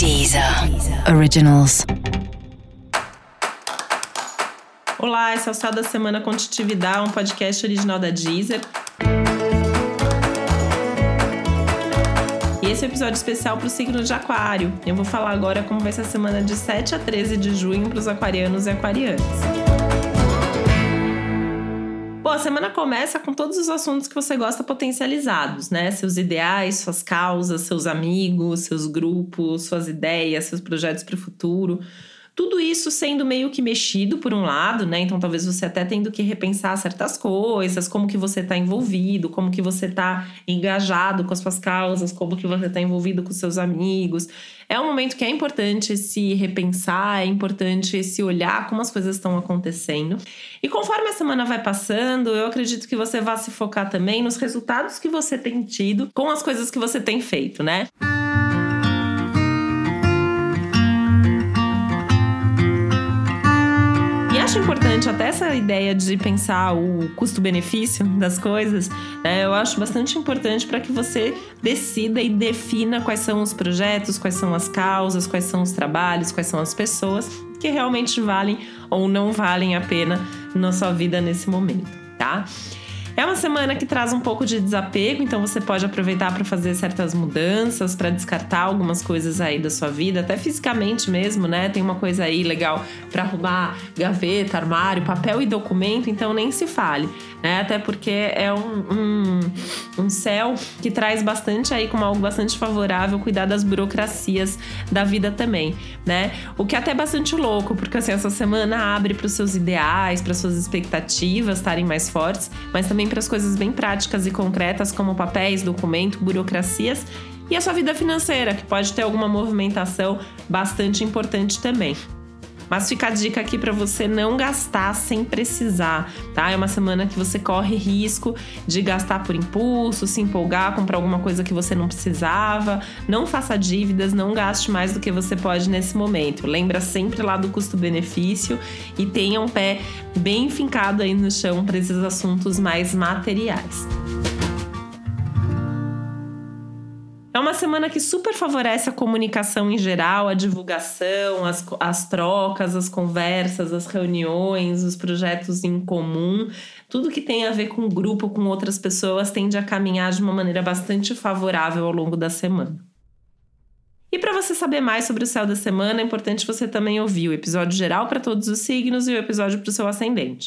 Deezer Originals. Olá, esse é o Céu da Semana Contitividade, um podcast original da Deezer. E esse é um episódio especial para o signo de Aquário. Eu vou falar agora como vai ser a semana de 7 a 13 de junho para os aquarianos e aquarianas. Bom, a semana começa com todos os assuntos que você gosta potencializados, né? Seus ideais, suas causas, seus amigos, seus grupos, suas ideias, seus projetos para o futuro. Tudo isso sendo meio que mexido por um lado, né? Então talvez você até tendo que repensar certas coisas, como que você está envolvido, como que você está engajado com as suas causas, como que você está envolvido com seus amigos. É um momento que é importante se repensar, é importante se olhar como as coisas estão acontecendo. E conforme a semana vai passando, eu acredito que você vai se focar também nos resultados que você tem tido com as coisas que você tem feito, né? acho importante até essa ideia de pensar o custo-benefício das coisas, né? Eu acho bastante importante para que você decida e defina quais são os projetos, quais são as causas, quais são os trabalhos, quais são as pessoas que realmente valem ou não valem a pena na sua vida nesse momento, tá? É uma semana que traz um pouco de desapego, então você pode aproveitar para fazer certas mudanças, para descartar algumas coisas aí da sua vida, até fisicamente mesmo, né? Tem uma coisa aí legal para arrumar gaveta, armário, papel e documento, então nem se fale, né? Até porque é um, um, um céu que traz bastante aí como algo bastante favorável cuidar das burocracias da vida também, né? O que é até bastante louco, porque assim, essa semana abre para os seus ideais, para suas expectativas estarem mais fortes, mas também para as coisas bem práticas e concretas, como papéis, documento, burocracias e a sua vida financeira, que pode ter alguma movimentação bastante importante também. Mas fica a dica aqui para você não gastar sem precisar, tá? É uma semana que você corre risco de gastar por impulso, se empolgar, comprar alguma coisa que você não precisava. Não faça dívidas, não gaste mais do que você pode nesse momento. Lembra sempre lá do custo-benefício e tenha um pé bem fincado aí no chão para esses assuntos mais materiais. Uma semana que super favorece a comunicação em geral, a divulgação, as, as trocas, as conversas, as reuniões, os projetos em comum. Tudo que tem a ver com grupo, com outras pessoas, tende a caminhar de uma maneira bastante favorável ao longo da semana. E para você saber mais sobre o céu da semana, é importante você também ouvir o episódio geral para todos os signos e o episódio para o seu ascendente.